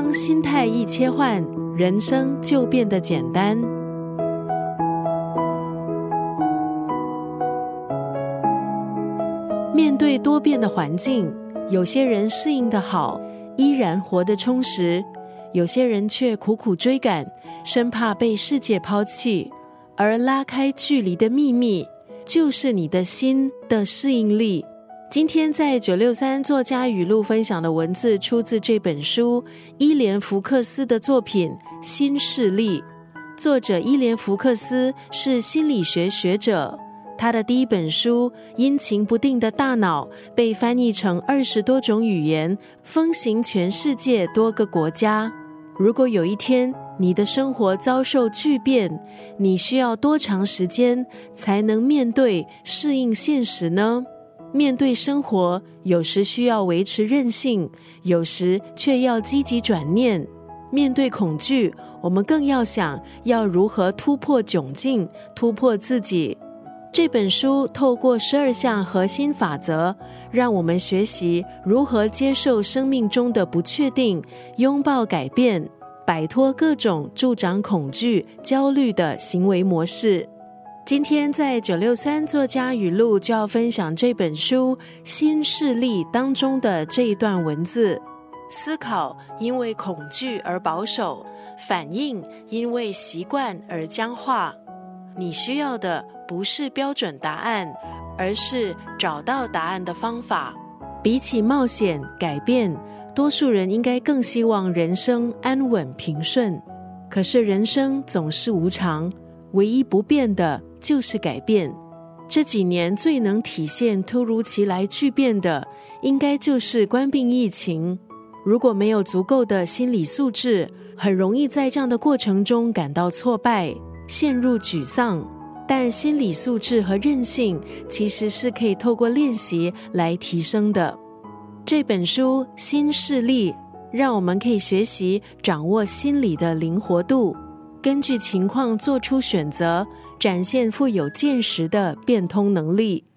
当心态一切换，人生就变得简单。面对多变的环境，有些人适应的好，依然活得充实；有些人却苦苦追赶，生怕被世界抛弃。而拉开距离的秘密，就是你的心的适应力。今天在九六三作家语录分享的文字，出自这本书伊莲福克斯的作品《新势力》。作者伊莲福克斯是心理学学者，他的第一本书《阴晴不定的大脑》被翻译成二十多种语言，风行全世界多个国家。如果有一天，你的生活遭受巨变，你需要多长时间才能面对适应现实呢？面对生活，有时需要维持韧性，有时却要积极转念。面对恐惧，我们更要想要如何突破窘境，突破自己。这本书透过十二项核心法则，让我们学习如何接受生命中的不确定，拥抱改变。摆脱各种助长恐惧、焦虑的行为模式。今天在九六三作家语录就要分享这本书《新势力》当中的这一段文字：思考因为恐惧而保守，反应因为习惯而僵化。你需要的不是标准答案，而是找到答案的方法。比起冒险改变。多数人应该更希望人生安稳平顺，可是人生总是无常，唯一不变的就是改变。这几年最能体现突如其来巨变的，应该就是官病疫情。如果没有足够的心理素质，很容易在这样的过程中感到挫败，陷入沮丧。但心理素质和韧性其实是可以透过练习来提升的。这本书《新势力》让我们可以学习掌握心理的灵活度，根据情况做出选择，展现富有见识的变通能力。